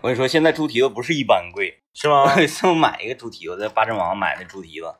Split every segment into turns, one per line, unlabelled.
我跟你说，现在猪蹄子不是一般贵，
是吗
我？次我买一个猪蹄子，在八珍网买的猪蹄子，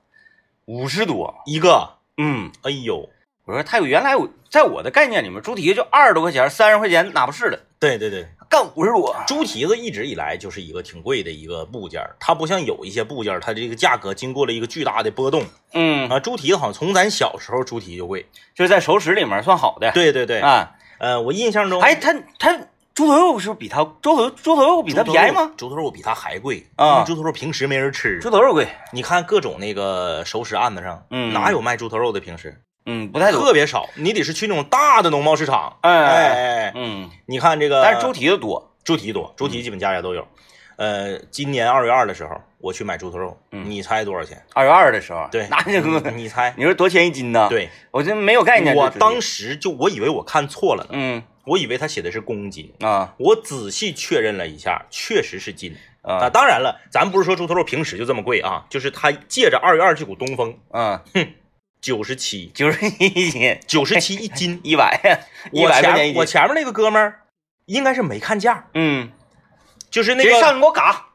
五十多。
一个，
嗯，
哎呦，
我说太有，原来我在我的概念里面，猪蹄子就二十多块钱，三十块钱哪不是的，
对对对，
干五十多。
猪蹄子一直以来就是一个挺贵的一个部件，它不像有一些部件，它这个价格经过了一个巨大的波动
嗯，
啊。猪蹄子好像从咱小时候猪蹄就贵，
就是在熟食里面算好的。
对对对，
啊，
呃，我印象中，
哎，它它猪头肉是不是比它猪头猪头肉比它便宜吗？
猪头肉比它还贵
啊
猪头肉平时没人吃。
猪头肉贵，
你看各种那个熟食案子上，
嗯
哪有卖猪头肉的？平时
嗯，不太多。
特别少，你得是去那种大的农贸市场。
哎
哎
嗯，
你看这个，
但是猪蹄子多。
猪蹄多，猪蹄基本家家都有。呃，今年二月二的时候，我去买猪头肉，
嗯
你猜多少钱？
二月二的时候，
对，
那这个
你你猜？
你说多少钱一斤呢？，
对，
我这没有概念。
我当时就我以为我看错了呢，
嗯
我以为他写的是公斤，
啊
我仔细确认了一下，确实是斤啊。
啊
当然了，咱不是说猪头肉平时就这么贵啊，就是他借着二月二这股东风，
啊，
九十七，
九十一斤，
九十七一斤。
一百呀，一
我
百块钱一斤。
前我前面那个哥们儿应该是没看价，
嗯，
就是那
直接上你给我嘎。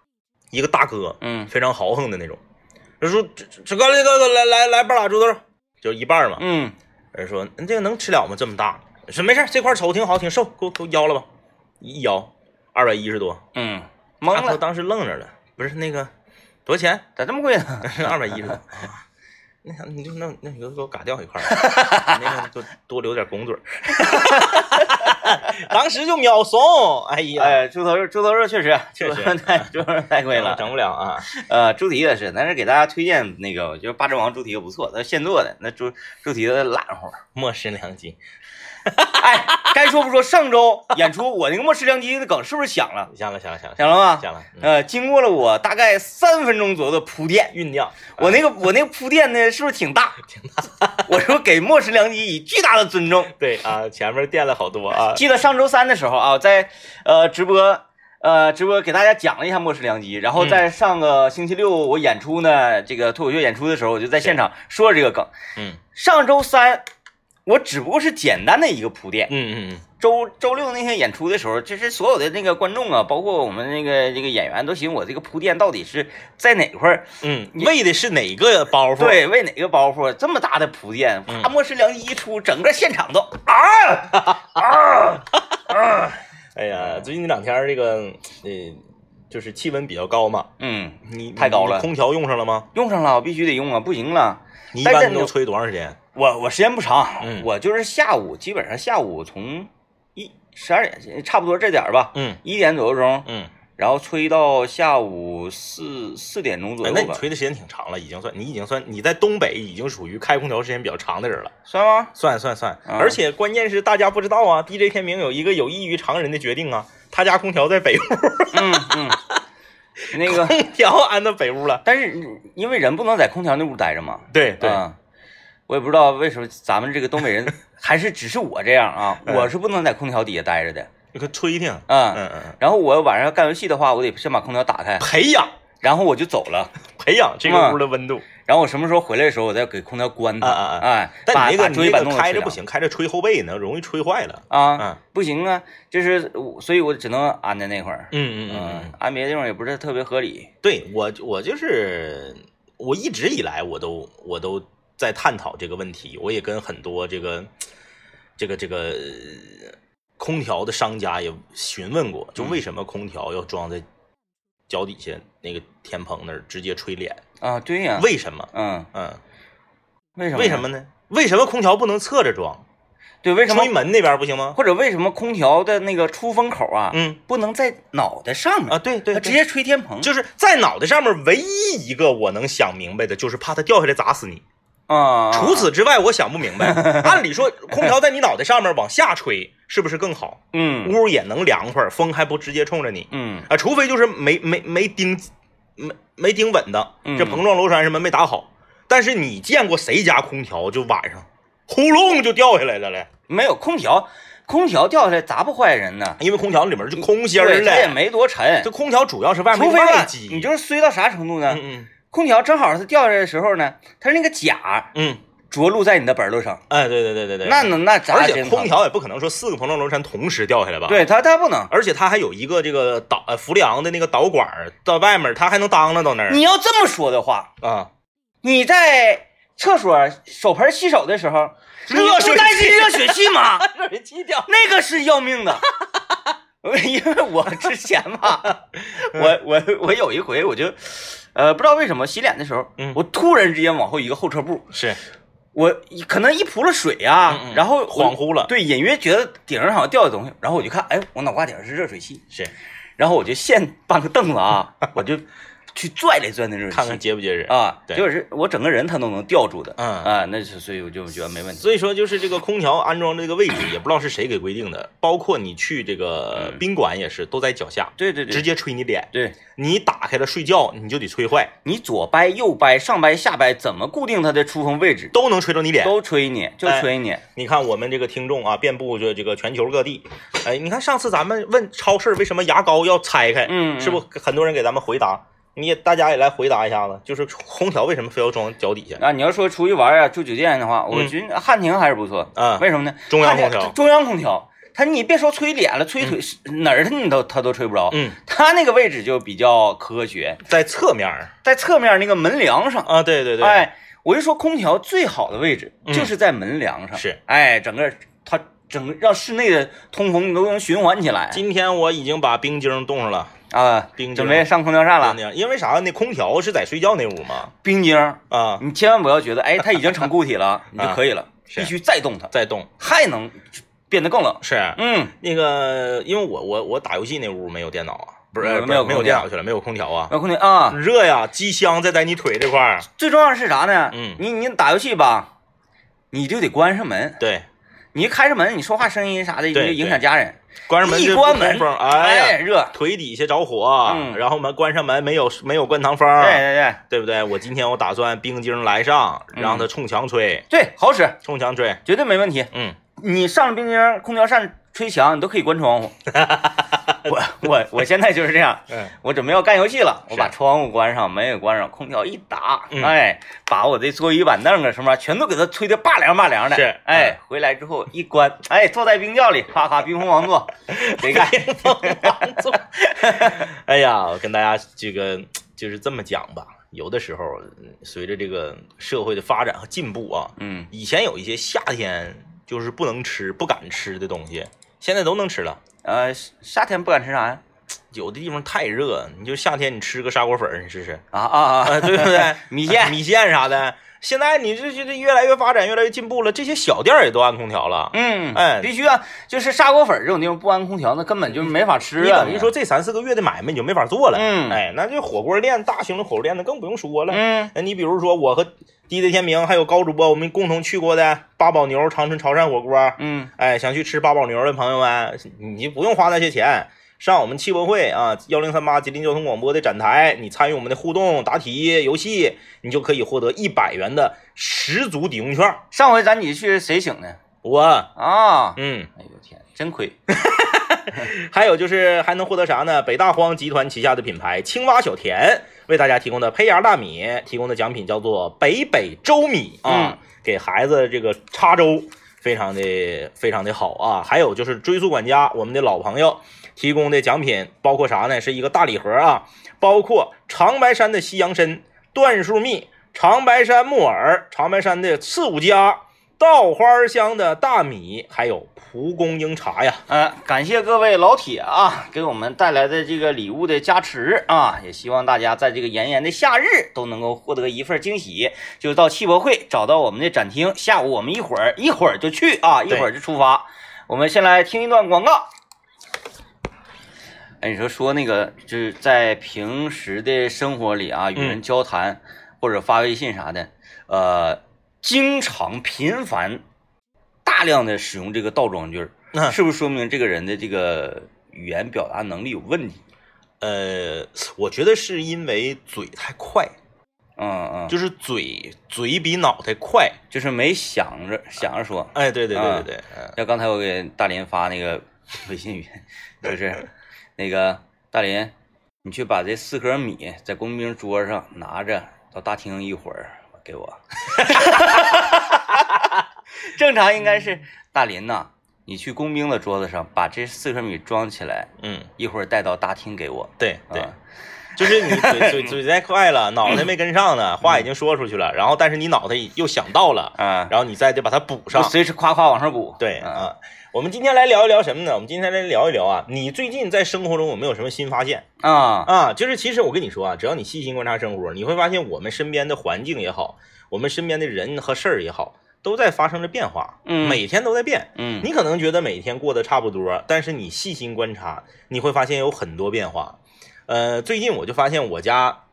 一个大哥，
嗯
非常豪横的那种。他说：“这这这个那个来来来半拉猪头肉，就一半嘛。
嗯，
人说：“你这个能吃了吗？这么大？”说：“没事，这块瞅挺好，挺瘦，给我给我腰了吧。”一腰二百一十多，
嗯，
大
懵了，
哥当时愣着了，不是那个多少钱？
咋这么贵呢？
二百一十多。啊那啥，你就那那你就给我嘎掉一块儿，那个就多留点拱嘴儿。当时就秒怂，哎呀，
哎，猪头肉，猪头肉确实，
确实
太猪头肉太贵了。
整不了啊。
呃，猪蹄也是，但是给大家推荐那个，我觉得八珍王猪蹄子不错，它现做的，那猪猪蹄子烂乎。
莫失良机，
哎，该说不说，上周演出我那个末世良机的梗是不是响了？
响了响了响了
响了吗？
响了，嗯
呃，经过了我大概三分钟左右的铺垫，
酝酿，
我那个我那个铺垫呢，是不是挺大？挺大。我说给末世良机以巨大的尊重。
对啊，前面垫了好多啊，
记得上周三的时候啊，在呃直播呃直播给大家讲了一下末世良机，然后在上个星期六我演出呢，这个脱口秀演出的时候，我就在现场说了这个梗。
嗯
上周三我只不过是简单的一个铺垫，
嗯嗯嗯
周周六那天演出的时候，就是所有的那个观众啊，包括我们那个这个演员都寻思我这个铺垫到底是在哪块儿？
嗯，为的是哪个包袱？，
对，为哪个包袱这么大的铺垫？
嗯
啪，末世良机一出，整个现场都啊 啊啊！
哎呀，最近这两天这个呃，就是气温比较高嘛，
嗯，
你
太高了
空调用上了吗？
用上了，我必须得用啊，不行了。
你一般都吹多长时间？
我我时间不长，
嗯
我就是下午，基本上下午从一十二点，差不多这点儿吧，
嗯
一点左右钟，
嗯，
然后吹到下午四四点钟左
哎
右吧，
那你吹的时间挺长了，已经算你已经算你在东北已经属于开空调时间比较长的人了。
算吗？
算算算，
啊
而且关键是大家不知道啊，DJ 天明有一个有异于常人的决定啊，他家空调在北屋，
嗯嗯，那个，
空调安到北屋了。
但是因为人不能在空调那屋待着嘛，
对对，
啊，我也不知道为什么咱们这个东北人，还是只是我这样啊，
嗯
我是不能在空调底下待着的，
你可吹听，
嗯，
嗯嗯，
然后我晚上要干游戏的话，我得先把空调打开，
培养
然后我就走了。
培养这个屋的温度。
然后我什么时候回来的时候，我再给空调关它。
啊啊啊
哎，
但你那个你
桌椅板凳
那个开着不行，开着吹后背呢，容易吹坏了。
凉啊，
嗯
不行啊，就是所以我只能安在那块儿。
嗯
嗯嗯，安别的地方也不是特别合理。
对我我就是我一直以来我都我都在探讨这个问题，我也跟很多这个这个这个呃空调的商家也询问过，就为什么空调要装在脚底下那个天棚那儿直接吹脸？
啊，对呀，
为什么？
嗯，
嗯，
为什么？
为什？么呢？为什么空调不能侧着装？
对，为什么
吹？门那边不行吗？
或者为什么空调的那个出风口啊，
嗯
不能在脑袋上面
啊，对对，对
它直接吹天棚？
就是在脑袋上面唯一一个我能想明白的，就是怕它掉下来砸死你。
啊，
除此之外，我想不明白。按理说，空调在你脑袋上面往下吹，是不是更好？
嗯
屋也能凉快，风还不直接冲着你
嗯
啊？除非就是没没没钉没没顶稳当，
嗯
这碰撞楼山什么没打好。但是你见过谁家空调就晚上呼隆就掉下来了嘞？
没有空调，空调掉下来砸不坏人呢。
因为空调里面就空心儿
了，它也。没多沉
这，空调主要是外面
除
机。
你就是衰到啥程度呢？
嗯
空调正好是掉下来的时候呢，它那个甲
嗯
着陆在你的本儿上，
哎，对对对对对，
那那
而且空调也不可能说四个膨胀螺栓同时掉下来吧？，
对它它不能。
而且它还有一个这个导呃氟利昂的那个导管儿到外面，它还能当了到那儿
你要这么说的话，
啊。
你在厕所手盆洗手的时候，你
热水
不担心热水器吗？
热水器掉，
那个是要命的。因为我之前吧，我我我有一回我就，呃，不知道为什么洗脸的时候，
嗯
我突然之间往后一个后撤步，
是
我可能一扑了水呀、
嗯嗯
然后
恍惚了。
对，隐约觉得顶上好像掉的东西，然后我就看，哎，我脑瓜顶上是热水器，
是，
然后我就现搬个凳子啊，我就去拽来拽那种，
看看结不结实。
啊，
对
就是我整个人他都能吊住的，
嗯
啊，那是所以我就觉得没问题。
所以说，就是这个空调安装这个位置，也不知道是谁给规定的。包括你去这个宾馆也是，都在脚下，
对对对，
直接吹你脸。
对
你打开了睡觉，你就得吹坏，
你左掰右掰上掰下掰，怎么固定它的出风位置？
都能吹着你脸。
都吹你，就
哎
吹你。
你看我们这个听众啊，遍布这这个全球各地。哎，你看上次咱们问超市为什么牙膏要拆开，
嗯嗯
是不很多人给咱们回答？你也大家也来回答一下子，就是空调为什么非要装脚底下？
啊，你要说出去玩啊，住酒店的话，我觉得汉庭还是不错。
嗯
为什么呢？
中央空调
中央空调，它你别说吹脸了，吹腿哪儿它你都它都吹不着。
嗯，
它那个位置就比较科学，
在侧面
在侧面那个门梁上。
啊，对对对，
哎，我就说空调最好的位置
嗯
就是在门梁上。
是，
哎，整个它整个让室内的通风都能循环起来
今天我已经把冰晶冻上了，
啊。
冰晶
准备上空调扇了，
因为啥？那空调是在睡觉那屋吗，
冰晶，
啊，
你千万不要觉得，哎，它已经成固体了，你就可以了，必须再动它，
再冻，
还能变得更冷。
是。
嗯，
那个，因为我我我打游戏那屋没有电脑啊，不是
没有
没有电脑去了，没有空调啊，
没有空调啊，
热呀，机箱在在你腿这块儿，
最重要的是啥呢？
嗯。
你你打游戏吧，你就得关上门，
对，
你一开着门，你说话声音啥的，你就影响家人。
关上门一
关门，
哎呀，
热。
腿底下着火，
嗯
然后门关上门没有没有灌汤风，
对对对
对不对？我今天我打算冰晶来上，
嗯
让它冲墙吹，
对，好使，
冲墙吹，
绝对没问题。
嗯，
你上了冰晶空调扇吹墙，你都可以关窗户。我我我现在就是这样，
嗯，
我准备要干游戏了，我把窗户关上，门也关上，空调一打，
嗯
哎，把我的桌椅板凳啊什么全都给它吹得拔凉拔凉的。
是嗯
哎，回来之后一关，哎，坐在冰窖里，咔咔冰封王座，谁干？
冰封王座 哎呀，我跟大家这个就是这么讲吧，有的时候嗯随着这个社会的发展和进步啊，
嗯，
以前有一些夏天就是不能吃、不敢吃的东西，现在都能吃了。
呃，夏天不敢吃啥呀？
有的地方太热，你就夏天你吃个砂锅粉儿，你试试，
啊啊啊！
啊，对不对？
米线
米线啥的。现在你这这这越来越发展，越来越进步了，这些小店儿也都安空调了。
嗯，
哎
必须啊！就是砂锅粉这种地方不安空调，那根本就没法吃啊。
你等于说这三四个月的买卖你就没法做了。
嗯
哎，那这火锅店，大型的火锅店那更不用说了。
嗯，
那你比如说我和滴滴天明还有高主播，我们共同去过的八宝牛长春潮汕火锅，
嗯
哎，想去吃八宝牛的朋友们，你不用花那些钱，上我们汽博会啊幺零三八吉林交通广播的展台，你参与我们的互动答题游戏，你就可以获得一百元的十足抵用券。
上回咱几去谁请的
我，
啊？
嗯，
哎呦天，真亏！
还有就是还能获得啥呢？北大荒集团旗下的品牌青蛙小田为大家提供的胚芽大米提供的奖品叫做北北粥米啊，给孩子这个插粥，非常的非常的好啊。还有就是追溯管家我们的老朋友提供的奖品包括啥呢？是一个大礼盒啊，包括长白山的西洋参、椴树蜜、长白山木耳、长白山的刺五加。稻花香的大米，还有蒲公英茶呀，
呃，感谢各位老铁啊，给我们带来的这个礼物的加持啊，也希望大家在这个炎炎的夏日都能够获得一份惊喜。就到汽博会找到我们的展厅，下午我们一会儿一会儿就去啊，一会儿就出发。我们先来听一段广告。哎，你说说那个，就是在平时的生活里啊，与人交谈、或者发微信啥的，呃，经常频繁、大量的使用这个倒装句儿，
嗯
是不是说明这个人的这个语言表达能力有问题？
呃，我觉得是因为嘴太快，
嗯嗯，
就是嘴嘴比脑袋快。
就是没想着想着说。
哎，对对对
啊
对对，嗯
像刚才我给大林发那个 微信语音，就是那个大林，你去把这四盒米在工兵桌上拿着到大厅一会儿给我。正常应该是大林呐，你去工兵的桌子上把这四颗米装起来，
嗯，
一会儿带到大厅给我。
对对，
啊
就是你嘴 嘴嘴太快了，脑袋没跟上呢，话已经说出去了，然后但是你脑袋又想到了，
嗯，
然后你再得把它补上
我。随时夸夸往上补。啊，
对啊，我们今天来聊一聊什么呢？我们今天来聊一聊啊，你最近在生活中有没有什么新发现
啊，
啊？就是其实我跟你说啊，只要你细心观察生活，你会发现我们身边的环境也好，我们身边的人和事儿也好，都在发生着变化，
嗯
每天都在变。
嗯，
你可能觉得每天过得差不多，但是你细心观察，你会发现有很多变化。呃，最近我就发现我家，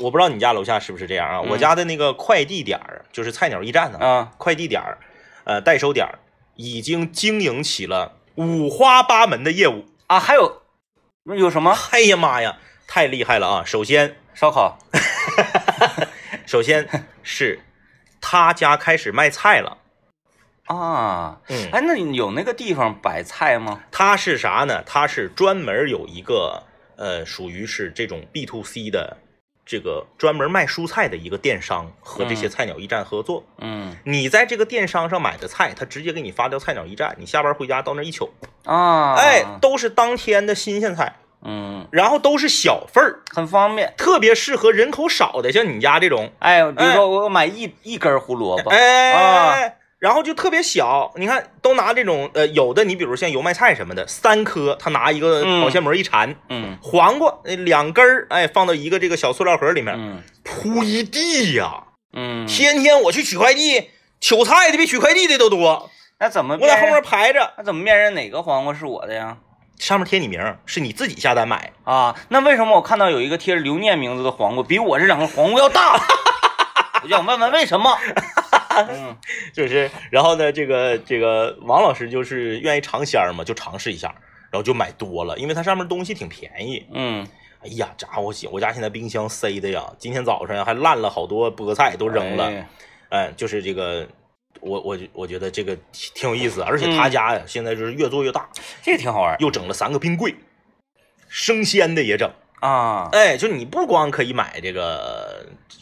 我不知道你家楼下是不是这样啊？
嗯
我家的那个快递点儿，就是菜鸟驿站呢，
啊，
快递点儿，呃，代收点儿，已经经营起了五花八门的业务。
啊，还有有什么
哎呀妈呀，太厉害了啊！首先，
烧烤？
首先是他家开始卖菜了。
啊，
嗯，
哎，那有那个地方摆菜吗？
它是啥呢？它是专门有一个呃，属于是这种 B to C 的这个专门卖蔬菜的一个电商，和这些
嗯
菜鸟驿站合作。
嗯
你在这个电商上买的菜，他直接给你发到菜鸟驿站，你下班回家到那儿一取，
啊，
哎，都是当天的新鲜菜，
嗯，
然后都是小份儿，
很方便。
特别适合人口少的，像你家这种，
哎，比如
哎
说我买一一根胡萝卜，
哎，
啊
然后就特别小，你看都拿这种呃，有的你比如像油麦菜什么的，三颗，他拿一个
嗯
保鲜膜一缠。
嗯
黄瓜呃两根儿，哎，放到一个这个小塑料盒里面，
嗯
铺一地呀。
嗯，
天天我去取快递，取菜的比取快递的都多，
那怎么
我在后面排着，
那怎么辨认哪个黄瓜是我的呀？
上面贴你名儿，是你自己下单买。
啊，那为什么我看到有一个贴着刘念名字的黄瓜，比我这两个黄瓜要大？我就想问问为什么？嗯
就是，然后呢，这个这个王老师就是愿意尝鲜儿嘛，就尝试一下，然后就买多了，因为它上面东西挺便宜。
嗯，
哎呀，家伙，我我家现在冰箱塞的呀，今天早上还烂了好多菠菜，都扔了。
哎
嗯，就是这个，我我我觉得这个挺挺有意思，而且他家呀，现在就是越做越大，
这个挺好玩
又整了三个冰柜，生鲜的也整。
啊
哎，就你不光可以买这个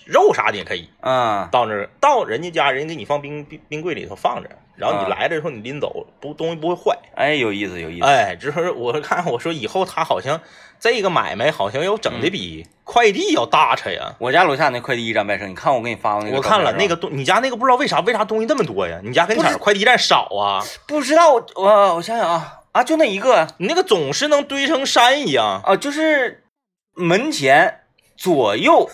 肉啥的也可以，
啊
到那儿到人家家，人给你放冰冰冰柜里头放着，然后
啊
你来的时候你拎走，不东西不会坏。
哎，有意思有意思。
哎，之后我看我说以后他好像这个买卖好像要整的比快递要大扯呀。
我家楼下那快递驿站卖生，你看我给你发过那个
我看了那个东，你家那个不知道为啥为啥东西那么多呀？你家跟前儿快递站少啊？
不知道我我我想想啊啊，就那一个
你那个总是能堆成山一样。
啊，就是门前左右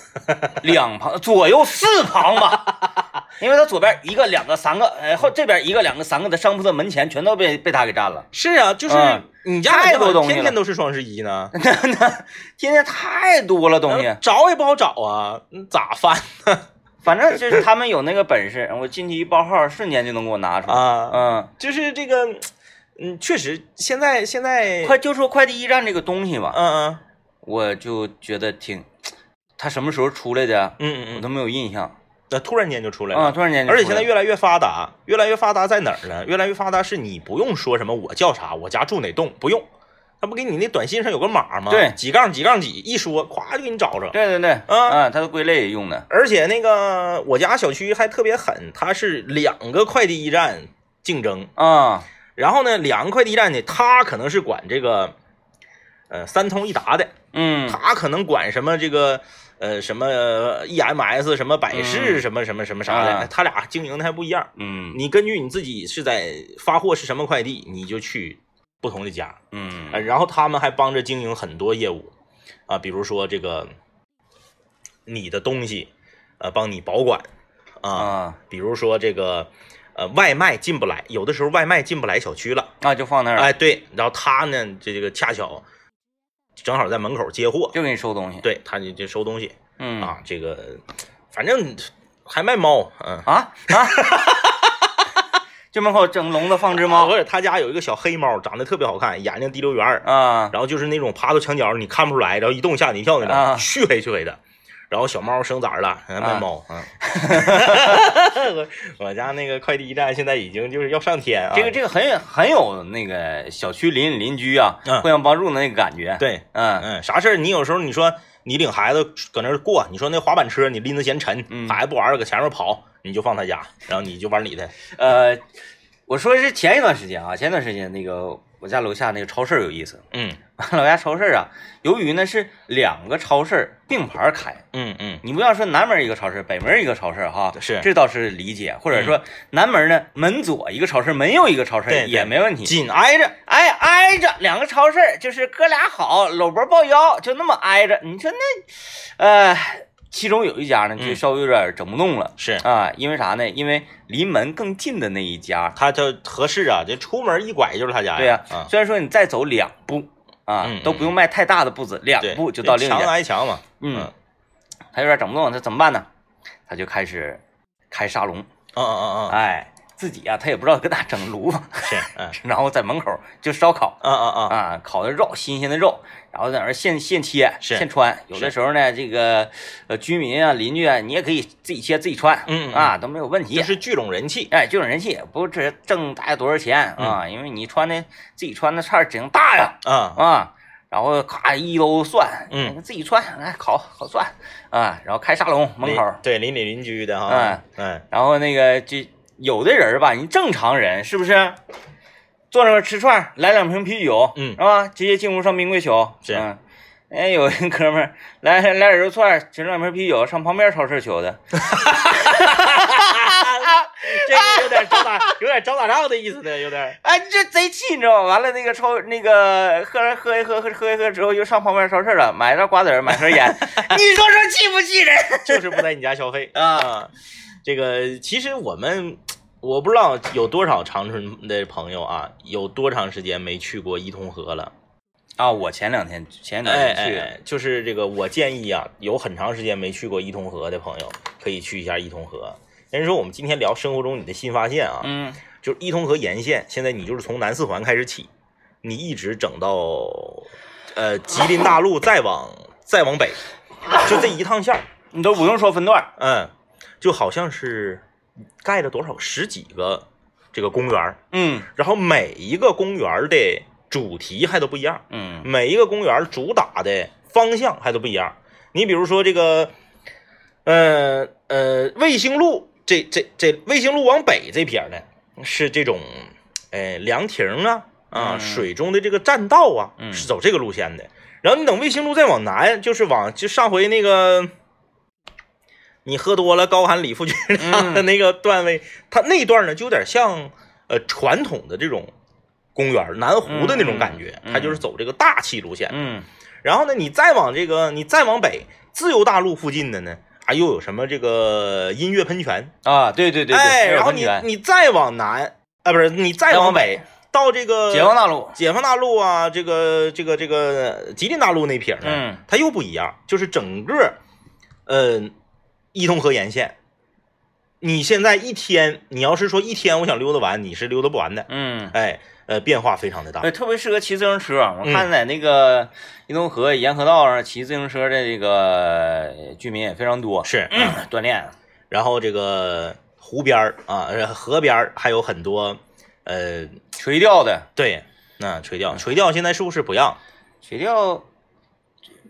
两旁，左右四旁吧，因为他左边一个、两个、三个，哎后这边一个、两个、三个的商铺的门前全都被被他给占了，
是啊，就是
嗯。
你家
太多东西了
天天都是双十一呢，
天天太多了东西，
找也不好找啊，你咋翻
反正就是他们有那个本事，我进去一报号，瞬间就能给我拿出来。
啊？
嗯，
就是这个，嗯，确实现在现在，
快就说快递驿站这个东西吧，
嗯嗯。
我就觉得挺，它什么时候出来的，
嗯嗯嗯。嗯，
我都没有印象。
那突然间就出来了。
啊，突然间就
而且
出来了。
现在越来越发达，越来越发达在哪儿呢？越来越发达是你不用说什么我叫啥，我家住哪栋，不用，他不给你那短信上有个码吗？
对。
几杠几杠几，一说，咵就给你找着。
对对对，
啊。
啊，它都归类用的，
而且那个我家小区还特别狠，它是两个快递驿站竞争，
啊，
然后呢，两个快递站呢，他可能是管这个，呃，三通一达的，
嗯。
他可能管什么这个，呃，什么 EMS，什么百世，
嗯
什么什么什么啥的，他俩经营的还不一样。
嗯
你根据你自己是在发货是什么快递，你就去不同的家，
嗯
呃，然后他们还帮着经营很多业务，啊，比如说这个你的东西，呃，帮你保管，啊，
啊
比如说这个。呃，外卖进不来，有的时候外卖进不来小区了，
啊，就放那儿了，
哎，对，然后他呢，这这个恰巧正好在门口接货，
就给你收东西，
对，他就就收东西。
嗯。
啊，这个反正还卖猫，嗯，
啊？啊，就门口整笼子放只猫。
不是他家有一个小黑猫，长得特别好看，眼睛滴溜圆儿，
啊，
然后就是那种趴到墙角你看不出来，然后一动吓你一跳那种，
啊。
黢黑黢黑的。然后小猫生崽儿了，嗯卖猫，嗯，我我家那个快递站现在已经就是要上天啊，
这个这个很有很有那个小区邻邻居啊，
嗯
互相帮助的那个感觉。，
对，
嗯
嗯，啥事儿你有时候你说你领孩子搁那儿过，你说那滑板车你拎着嫌沉，
嗯
孩子不玩儿搁前面跑，你就放他家，然后你就玩你的，
呃，我说是前一段时间啊，前一段时间那个我家楼下那个超市有意思，
嗯
老家超市啊，由于呢是两个超市并排开，
嗯嗯，
你不要说南门一个超市，北门一个超市哈，
是
这倒是理解，或者说南门呢门左一个超市，门右一个超市也没问题。
紧挨着，
挨，挨着两个超市，就是哥俩好，搂脖抱腰，就那么挨着。你说那，呃，其中有一家呢，就
嗯。
稍微有点整不动了、
是。
啊，因为啥呢？因为离门更近的那一家，
他就合适啊，就出门一拐就是他家
对呀、
啊，
虽然说你再走两步啊，
嗯嗯
都不用迈太大的步子，两，步就到另一
墙
家。
挨墙嘛，
嗯，他有点整不动，他怎么办呢？他就开始开沙龙，
嗯嗯嗯
哎，自己啊，他也不知道搁哪整炉。
是，嗯。
然后在门口就烧烤。
嗯嗯嗯，
啊，烤的肉，新鲜的肉，然后在那儿现现切现穿。有的时候呢，这个呃居民啊、邻居啊，你也可以自己切自己穿，
嗯嗯
啊都没有问题。
就是聚拢人气，
哎，聚拢人气，不是挣大家多少钱
嗯
啊？因为你穿的自己穿的菜儿整大呀
啊，
啊，然后咔一兜蒜，
嗯，
自己穿，来烤烤蒜啊，然后开沙龙门口，
对邻里邻居的哈，
嗯
嗯
然后那个就有的人吧，你正常人是不是？坐那儿吃串儿，来两瓶啤酒，
嗯
是吧？直接进屋上冰柜取，
是
嗯。哎，有一哥们儿来来点肉串儿，吃两瓶啤酒，上旁边超市取的。
这个有点招打，有点招打仗的意思呢，有点，
哎，这贼气，你知道吗？完了，那个超那个喝喝一喝喝喝一喝之后，又上旁边超市了，买袋瓜子儿，买盒烟。你说说气不气人
就是不在你家消费
啊？
啊。这个其实我们我不知道有多少长春的朋友啊，有多长时间没去过伊通河了。
啊，我前两天前两
哎
天去，
哎，就是这个，我建议啊，有很长时间没去过伊通河的朋友，可以去一下伊通河。人说我们今天聊生活中你的新发现啊，
嗯
就是伊通河沿线，现在你就是从南四环开始起，你一直整到呃吉林大路，再往 再往北，就这一趟线，
你都不用说分段，
嗯，就好像是盖了多少十几个这个公园儿，
嗯
然后每一个公园儿的主题还都不一样，
嗯
每一个公园儿主打的方向还都不一样。你比如说这个，呃呃，卫星路这这这卫星路往北这片儿呢，是这种，呃，凉亭啊啊，
嗯
水中的这个栈道啊，
嗯
是走这个路线的。然后你等卫星路再往南，就是往就上回那个。你喝多了，高喊李富军唱的 那个段位，它那段呢就有点像呃传统的这种公园南湖的那种感觉，他就是走这个大气路线。
嗯
然后呢，你再往这个，你再往北，自由大陆附近的呢，啊，又有什么这个音乐喷泉？
啊，对对对对，
哎，然后你你再往南，啊，不是你再
再往
往北，到这个
解放大陆，
解放大陆啊，这个这个这个吉林大陆那撇儿呢，
嗯
它又不一样，就是整个，呃，伊通河沿线，你现在一天，你要是说一天我想溜达完，你是溜达不完的，
嗯，
哎，呃，变化非常的大，
对，特别适合骑自行车。我
嗯
看在那个伊通河沿河道上骑自行车的这个居民也非常多，
是，
锻炼。
然后这个湖边儿啊，呃河边儿还有很多，呃，
垂钓的，
对，那垂钓，
嗯
垂钓现在是不是不让？
垂钓，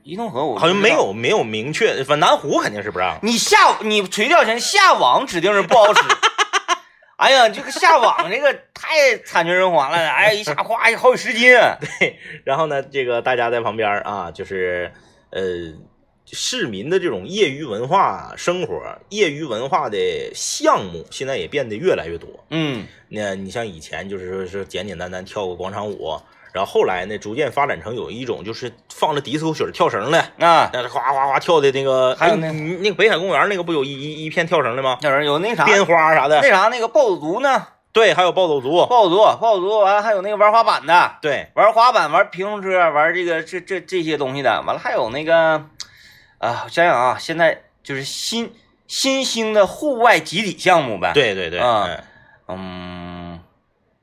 伊通河我
好像。没有没有明确，反正南湖肯定是不让。
你下你垂钓前下网指定是不好使。哎呀，这个下网这个太惨绝人寰了，哎呀，一下哗好几十斤。
对然后呢，这个大家在旁边啊，就是呃，市民的这种业余文化生活、业余文化的项目，现在也变得越来越多。
嗯
那你像以前就是说是简简单单跳个广场舞，然后后来呢，逐渐发展成有一种就是放着迪斯科曲儿跳绳的，
啊，
那是哗哗哗跳的那个，
还有那
那个北海公园那个不有一一一片跳绳的吗？
跳绳有那啥
编花啥的，
那啥那个暴走族呢？
对，还有暴走族，
暴走族，暴走族完了还有那个玩滑板的，
对，
玩滑板、玩平衡车、玩这个这这这些东西的，完了还有那个啊，我想想啊，现在就是新新兴的户外集体项目呗。，
对对对，
啊
嗯
嗯，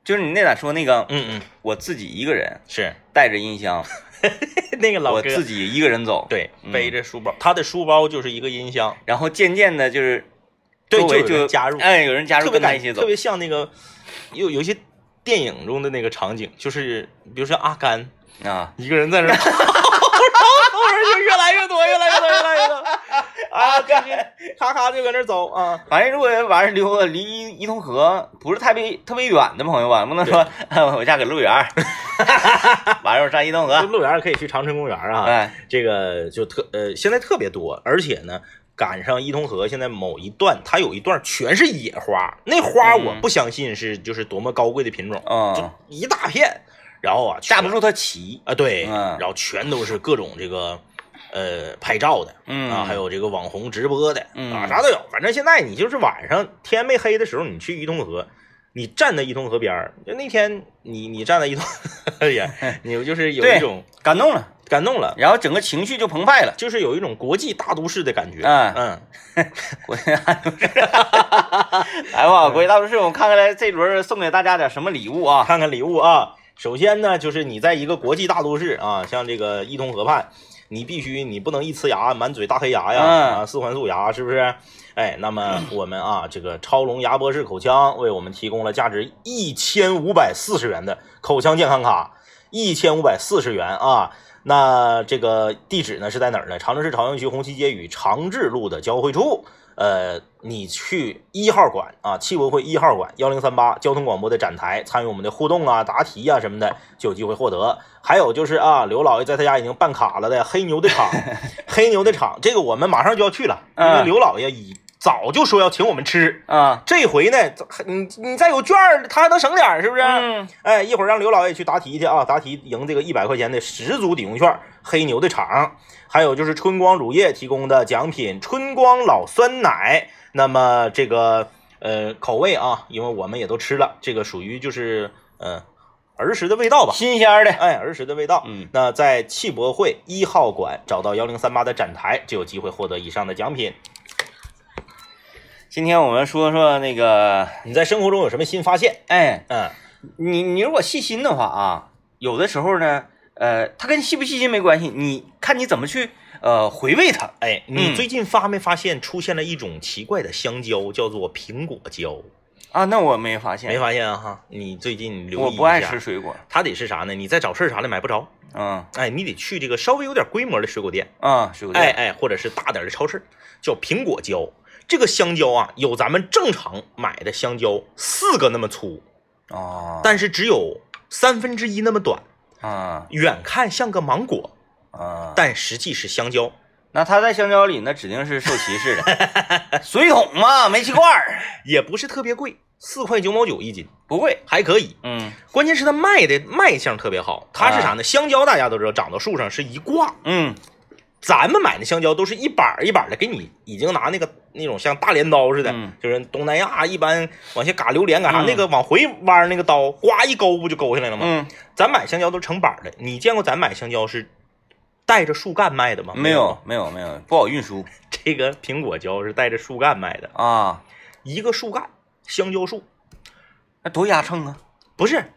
就是你那咋说那个，
嗯嗯，
我自己一个人
是。
带着音箱，
那个老哥，
我自己一个人走，，
对
嗯。
背着书包，他的书包就是一个音箱，
然后渐渐的就是
对，就有
周围就
加入，
哎，有人加入跟他一起走
特，别像那个有有些电影中的那个场景，就是比如说阿甘
啊，
一个人在那 然后后面就越来越多，越来越多，越来越多，啊，就是咔咔就搁那走啊。
反正如果晚上溜达离伊通河不是特别特别远的朋友吧，不能说 我家搁路园儿，晚上我上伊通河，
路园可以去长春公园啊，
哎，
这个就特呃现在特别多，而且呢。赶上伊通河，现在某一段，它有一段全是野花，那花我
嗯
不相信是就是多么高贵的品种，
嗯，
一大片，然后啊，
架不住它骑，
啊，对，
嗯
然后全都是各种这个呃拍照的，
嗯
啊，还有这个网红直播的，
嗯
啊，啥都有。反正现在你就是晚上天没黑的时候，你去伊通河，你站在伊通河边儿，就那天你你站在伊通 河边，你就是有一种
感动了，
感动了，
然后整个情绪就澎湃了。
就是有一种国际大都市的感觉，
嗯
嗯，
国际大都市，来吧，国际大都市，我们看看来这轮送给大家点什么礼物啊？
看看礼物啊。首先呢，就是你在一个国际大都市啊，像这个伊通河畔，你必须你不能一呲牙满嘴大黑牙呀，
嗯
啊，四环素牙是不是？哎，那么 我们啊，这个超龙牙博士口腔为我们提供了价值一千五百四十元的口腔健康卡，一千五百四十元啊。那这个地址呢是在哪儿呢？长春市朝阳区红旗街与长治路的交汇处。呃，你去一号馆啊，汽博会一号馆幺零三八交通广播的展台参与我们的互动啊、答题啊、什么的，就有机会获得。还有就是啊，刘老爷在他家已经办卡了的黑牛的场，黑牛的场，这个我们马上就要去了，因为
嗯
刘老爷已早就说要请我们吃。
啊，
这回呢，你你再有券儿，他还能省点儿，是不是？
嗯，
哎，一会儿让刘老爷去答题去啊，答题赢这个一百块钱的十组抵用券，黑牛的场，还有就是春光乳业提供的奖品春光老酸奶。那么这个呃口味啊，因为我们也都吃了，这个属于就是呃儿时的味道吧。
新鲜的，
哎，儿时的味道。
嗯，
那在汽博会一号馆找到幺零三八的展台，就有机会获得以上的奖品。
今天我们说说那个，
你在生活中有什么新发现？
哎，
嗯，
你你如果细心的话啊，有的时候呢，呃，它跟细不细心没关系，你看你怎么去呃回味它。
哎，你
嗯
最近发没发现出现了一种奇怪的香蕉，叫做苹果蕉？
啊，那我没发现，
没发现啊？哈，你最近留意
我不爱吃，水果。
它得是啥呢？你在找事儿啥的买不着，
嗯
哎，你得去这个稍微有点规模的水果店，
啊，水果店。
哎哎，或者是大点的超市，叫苹果蕉。这个香蕉啊，有咱们正常买的香蕉四个那么粗，
啊，
但是只有三分之一那么短，
啊
远看像个芒果，
啊，
但实际是香蕉。
那它在香蕉里那指定是受歧视的，水桶嘛，煤气罐儿
也不是特别贵，四块九毛九一斤，
不贵。
还可以。
嗯
关键是它卖的卖相特别好，它是啥呢？香蕉大家都知道，长到树上是一挂，
嗯
咱们买的香蕉都是一板一板的，给你已经拿那个那种像大镰刀似的，
嗯。
就是东南亚一般往下嘎榴莲干啥，
嗯。
那个往回弯那个刀，呱一勾不就勾下来了吗？
嗯，
咱买香蕉都是成板的，你见过咱买香蕉是带着树干卖的吗？
没有没有没有，不好运输。
这个苹果蕉是带着树干卖的，
啊，
一个树干，香蕉树。
那多压秤啊。
不是，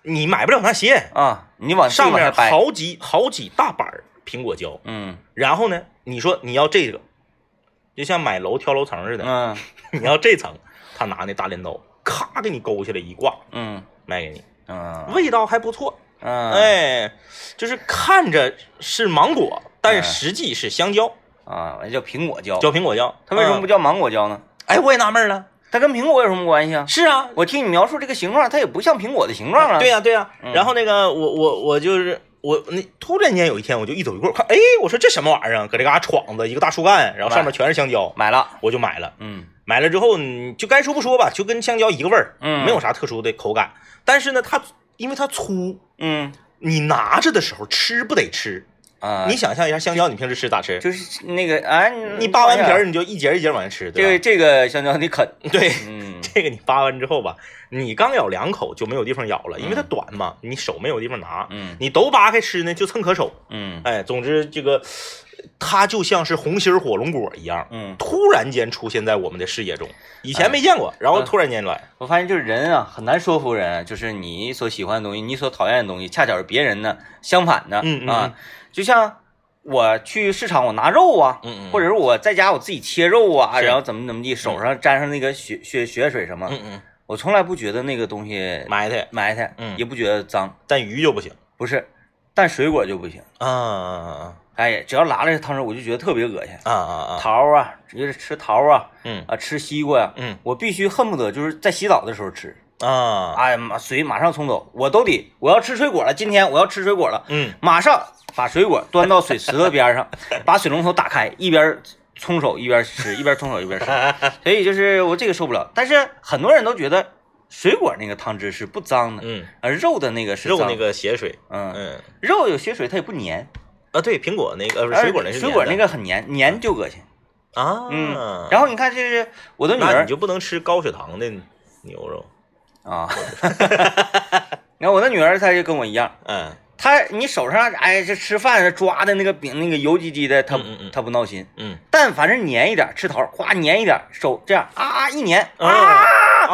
你买不了那些，
啊！你往
上面好几好几大板儿苹果胶，
嗯。
然后呢，你说你要这个，就像买楼挑楼层似的，
嗯。
你要这层，他拿那大镰刀，咔给你勾下来一挂，
嗯。
卖给你，
嗯。
味道还不错，
嗯，
哎，就是看着是芒果，但
哎。
实际是香蕉，
啊，那叫苹果胶，
叫苹果胶。
它为什么不
嗯？
叫芒果胶呢？
哎，我也纳闷了。
它跟苹果有什么关系啊？
是啊，
我听你描述这个形状，它也不像苹果的形状啊。
对呀、对呀、
嗯。
然后那个我我我就是我那突然间有一天我就一走一过看，哎，我说这什么玩意儿啊？搁这嘎闯子一个大树干，然后上面全是香蕉，
买了，
我就买了。
嗯
买了之后，你就该说不说吧，就跟香蕉一个味儿，
嗯
没有啥特殊的口感。但是呢，它因为它粗，
嗯
你拿着的时候吃不得吃。
啊，
你想象一下，香蕉你平时吃咋吃？
就是那个啊，
你扒完皮儿，你就一节一节往下吃，
这个
对吧？
这个香蕉你啃，
对，
嗯。
这个你扒完之后吧，你刚咬两口就没有地方咬了，因为它短嘛，你手没有地方拿。
嗯。
你都扒开吃呢，就蹭可手。
嗯。
哎，总之这个它就像是红心火龙果一样，
嗯，
突然间出现在我们的视野中，以前没见过，然后突然间来，
我发现就是人啊，很难说服人，就是你所喜欢的东西，你所讨厌的东西，恰巧是别人呢相反的，
嗯嗯。
啊，就像我去市场我拿肉啊，
嗯嗯。
或者是我在家我自己切肉啊，然后怎么怎么地，手上沾上那个血血血水什么，
嗯嗯，
我从来不觉得那个东西
埋汰，
埋汰，
嗯。
也不觉得脏，
但鱼就不行，
不是，但水果就不行，
啊啊
哎，只要拿来汤汁，我就觉得特别恶心。
啊啊啊。啊，
桃啊，直接是吃桃啊，
嗯。
啊，吃西瓜呀、
嗯。
我必须恨不得就是在洗澡的时候吃，
啊，
哎呀妈，水马上冲走，我都得我要吃水果了，今天我要吃水果了，
嗯。
马上把水果端到水池子边上，把水龙头打开，一边冲手一边吃，一边冲手一边吃，所以就是我这个受不了。但是很多人都觉得水果那个汤汁是不脏的，
嗯，
而肉的那个是脏
肉那，个血水，
嗯，
嗯。
肉有血水它也不粘，
啊，对，苹果那个呃不是水果那是
水果那个很粘，粘就恶心。
啊，
嗯，然后你看，这是我的女儿
你就不能吃高血糖的牛肉，
啊，你看我的女儿她就跟我一样，
嗯。
她你手上哎这吃饭抓的那个饼那个油唧唧的，她
嗯嗯嗯。
她不闹心，
嗯。
但凡是粘一点，吃桃夸粘一点，手这样啊啊一粘
啊
啊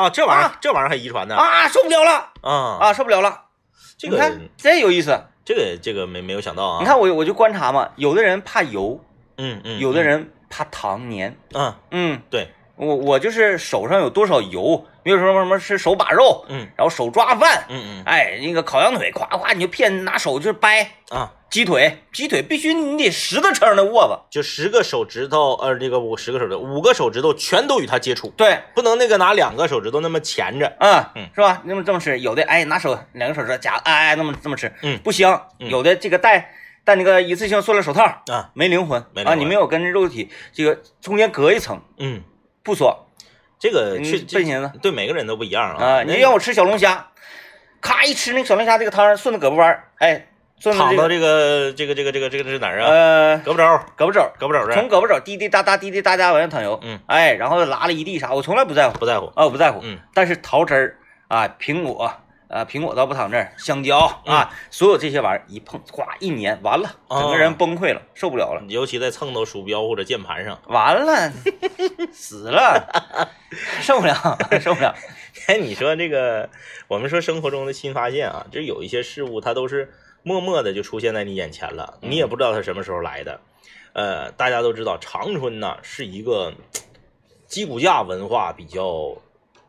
啊，这玩意儿这玩意儿还遗传呢。
啊受不了了
啊，
啊受不了了，
这个
你看真有意思。
这个这个没没有想到啊，
你，看我我就观察嘛，有的人怕油，
嗯嗯，
有的人怕糖粘，
嗯。
嗯，
对，
我我就是手上有多少油，比如说什么吃手把肉，
嗯
然后手抓饭，
嗯嗯
哎，那个烤羊腿，夸夸你就片拿手就是掰。
啊，
鸡腿，鸡腿必须你得十个称的握子，
就十个手指头，呃，这个五十个手指头，五个手指头全都与它接触，
对，
不能那个拿两个手指头那么钳着，
嗯
嗯
是吧？那么这么吃，有的哎拿手两个手指头夹，哎哎那么这么吃，
嗯
不香。
嗯
有的这个戴戴那个一次性塑料手套，
啊，
没灵魂
没灵魂
啊，你没有跟肉体这个中间隔一层，
嗯，
不爽
这个
你
确
笨寻思
对每个人都不一样
啊。
啊
你让我吃小龙虾，咔一吃那个小龙虾这个汤顺着胳膊弯儿，哎，顺着这个
躺到这个这个这个这个这个是哪儿啊？
呃
胳膊肘，
胳膊肘，
胳膊肘这，
从胳膊肘滴滴答答滴滴答答往下淌油，
嗯，
哎，然后拉了一地啥，我从来不在乎。
不在乎，
啊，我不在乎，
嗯，
但是桃汁儿啊，苹果啊，苹果倒不躺这儿，香蕉啊，
嗯
所有这些玩意儿一碰，哗一粘，完了，整个人崩溃了，受不了了，
尤其在蹭到鼠标或者键盘上。
完了，死了，受不了，受不了，
哎，你说这个，我们说生活中的新发现啊，这有一些事物它都是默默的就出现在你眼前了，你也不知道它什么时候来的。呃，大家都知道长春呢是一个 鸡骨架文化比较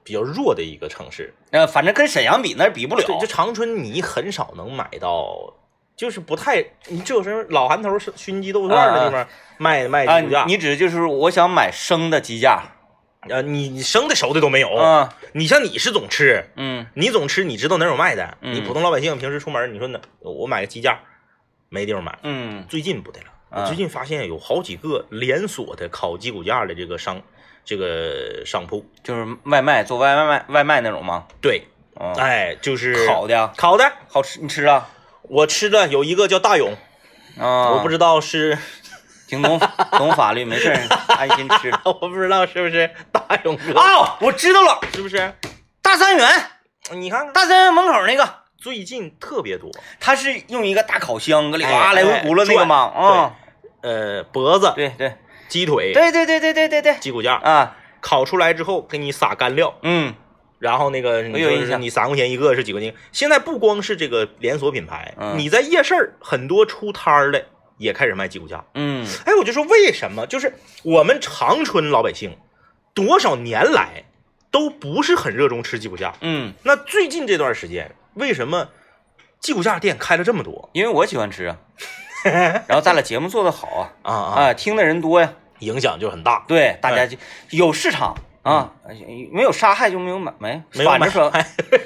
比较弱的一个城市，
呃，反正跟沈阳比那比不了，
对，就长春你很少能买到，就是不太，你只有什么老韩头熏鸡豆串的地方卖卖
啊，
鸡骨架，
你指就是我想买生的鸡架，
呃你你生的熟的都没有，
啊，
你像你是总吃，
嗯
你总吃，你知道哪儿有卖的。
嗯
你普通老百姓平时出门，你说呢？我买个鸡架，没地方买。
嗯
最近不得了，
啊
我最近发现有好几个连锁的烤鸡骨架的这个商这个商铺。
就是外卖做外卖外卖那种吗？
对，
嗯，
哎，就是
烤的，
烤的。
好吃，你吃啊？
我吃的有一个叫大勇，
啊，
我不知道是，
挺懂懂法律，没事儿，安心吃。
我不知道是不是大勇哥，
哦，我知道了，
是不是？
大三元，
你看看，
大三元门口那个，
最近特别多。
他是用一个大烤箱搁里
哎
哇来回轱辘那个吗？啊，
呃，脖子、
对对
鸡腿、
对对对对对对对，
鸡骨架，
啊，
烤出来之后给你撒干料，
嗯。
然后那个你
有印象。
你三块钱一个是几块钱？现在不光是这个连锁品牌，
嗯。
你在夜市儿很多出摊儿的也开始卖鸡骨架。
嗯。
哎，我就说为什么？就是我们长春老百姓多少年来都不是很热衷吃鸡骨架。
嗯，
那最近这段时间，为什么鸡骨架店开了这么多？
因为我喜欢吃啊，然后咱俩节目做的好啊，
啊啊？
啊，听的人多呀，
影响就很大。
对，大家就有市场啊，没有杀害就没有买卖，
嗯没有
反着说，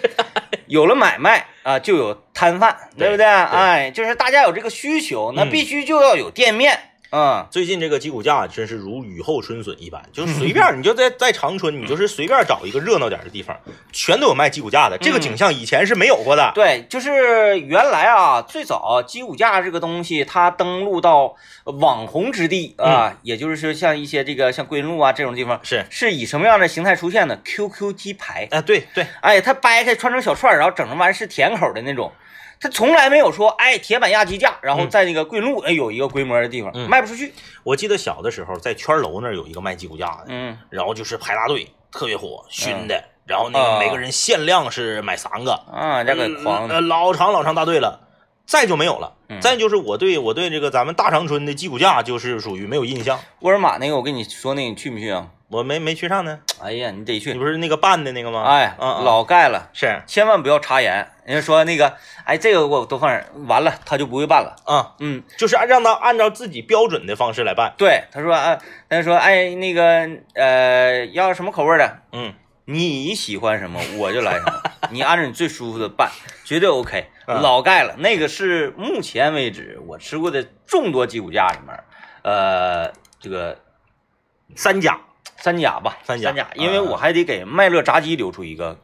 有了买卖啊，就有摊贩，对不对？哎，就是大家有这个需求，那
嗯
必须就要有店面，嗯
最近这个鸡骨架真是如雨后春笋一般，就是 随便你就在在长春，你就是随便找一个热闹点的地方，全都有卖鸡骨架的。这个景象以前是没有过的。
对，就是原来啊，最早鸡骨架这个东西，它登陆到网红之地啊，也就是说像一些这个像桂林路啊这种地方，
是
是以什么样的形态出现的？QQ 鸡排，
啊，对对，
哎，它掰开穿成小串，然后整成完是甜口的那种。他从来没有说，哎，铁板压鸡架，然后在那个桂林路哎有一个规模的地方、
嗯
卖不出去。
我记得小的时候在圈楼那儿有一个卖鸡骨架的，
嗯
然后就是排大队，特别火，熏的，然后那
啊
个每个人限量是买三个，
啊，这个狂
呃，老长老长大队了。再就没有了，
嗯
再就是我对我对这个咱们大长春的鸡骨架就是属于没有印象，
沃尔玛那个，我跟你说那个，你去不去啊？
我没没去上呢。
哎呀，你得去你。
不是那个办的那个吗？
哎，老盖了，
是
千万不要插盐。人家说那个，哎，这个我都放这儿，完了他就不会办了。
啊，
嗯，
就是按让他按照自己标准的方式来办。
对，他说啊，他说哎，那个呃，要什么口味的？
嗯，
你喜欢什么 我就来什么，你按照你最舒服的办，绝对 OK。
嗯。
老盖了，那个是目前为止我吃过的众多鸡骨架里面，呃，这个
三甲。
三甲吧，
三甲。
三甲，因为我还得给麦乐炸鸡留出一个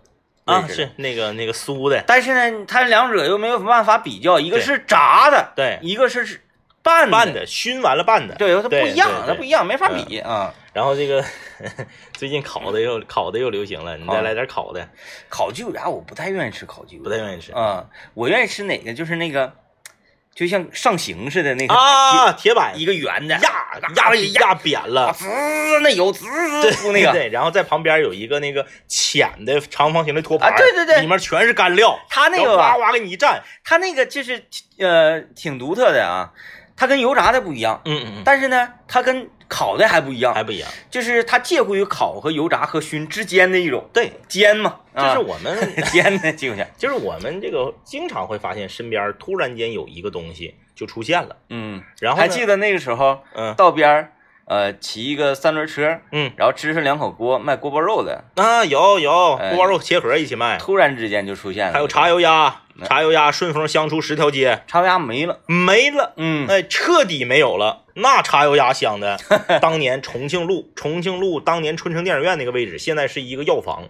啊，是那个那个酥的，
但是呢，它两者又没有办法比较，一个是炸的，
对。
一个是拌
拌的，熏完了拌的。
对，它不一样它不一样，没法比啊。
然后这个最近烤的又烤的又流行了，你再来点烤的，
烤鸡骨架我不太愿意吃烤鸡骨，
不太愿意吃
啊，我愿意吃哪个？就是那个，就像上刑似的那个
啊，铁板
一个圆的，
压压压扁
啊，
了。
滋那油滋
对
滋出那个，
对，然后在旁边有一个那个浅的长方形的托盘，
啊对对对
里面全是干料，
他那个
哇哇给你一蘸，
他那个就是呃挺独特的啊，它跟油炸的不一样，
嗯嗯嗯，
但是呢，它跟烤的还不一样，
还不一样。
就是它介乎于烤和油炸和熏之间的一种
对，
煎嘛，
这是我们
煎的鸡骨架。
就是我们这个经常会发现身边突然间有一个东西就出现了，
嗯，
然后
还记得那个时候
嗯。
道边儿呃骑一个三轮车，
嗯。
然后支上两口锅卖锅包肉的，
啊有有。
哎
锅包肉切盒一起卖，
突然之间就出现了。
还有茶油鸭，茶油鸭顺丰香出十条街
茶油鸭没了，
没了。
嗯，
哎，彻底没有了。那茶油鸭香的，当年重庆路，重庆路当年春城电影院那个位置，现在是一个药房。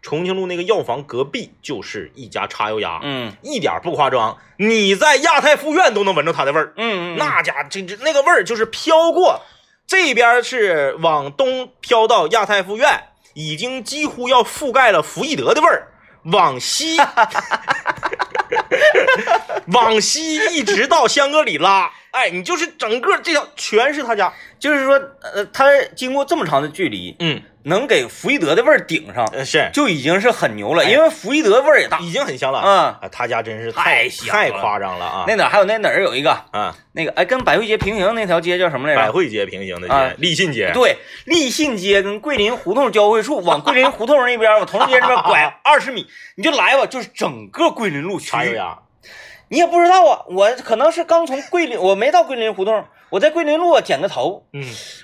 重庆路那个药房隔壁就是一家茶油鸭，
嗯
一点不夸张，你在亚太附院都能闻着它的味儿。
嗯嗯，
那家这这那个味儿就是飘过，这边是往东飘到亚太附院，已经几乎要覆盖了福义德的味儿。往西，往西一直到香格里拉，哎，你就是整个这条全是他家，
就是说，呃，他经过这么长的距离，
嗯，
能给福义德的味儿顶上，
呃是。
就已经是很牛了，
哎。
因为福义德味儿也大。
已经很香了，
嗯，
啊，他家真是
太香
太夸张了啊，
那哪还有那哪儿有一个？
啊，
那个哎，跟百汇街平行那条街叫什么来着？
百汇街平行的
啊。
街，立信街，
对，立信街跟桂林胡同交汇处，往桂林胡同那边，往同济街那边拐 二十米，你就来吧，就是整个桂林路区。域。
茶油鸭，
你也不知道啊，我可能是刚从桂林，我没到桂林胡同，我在桂林路剪个头，
嗯，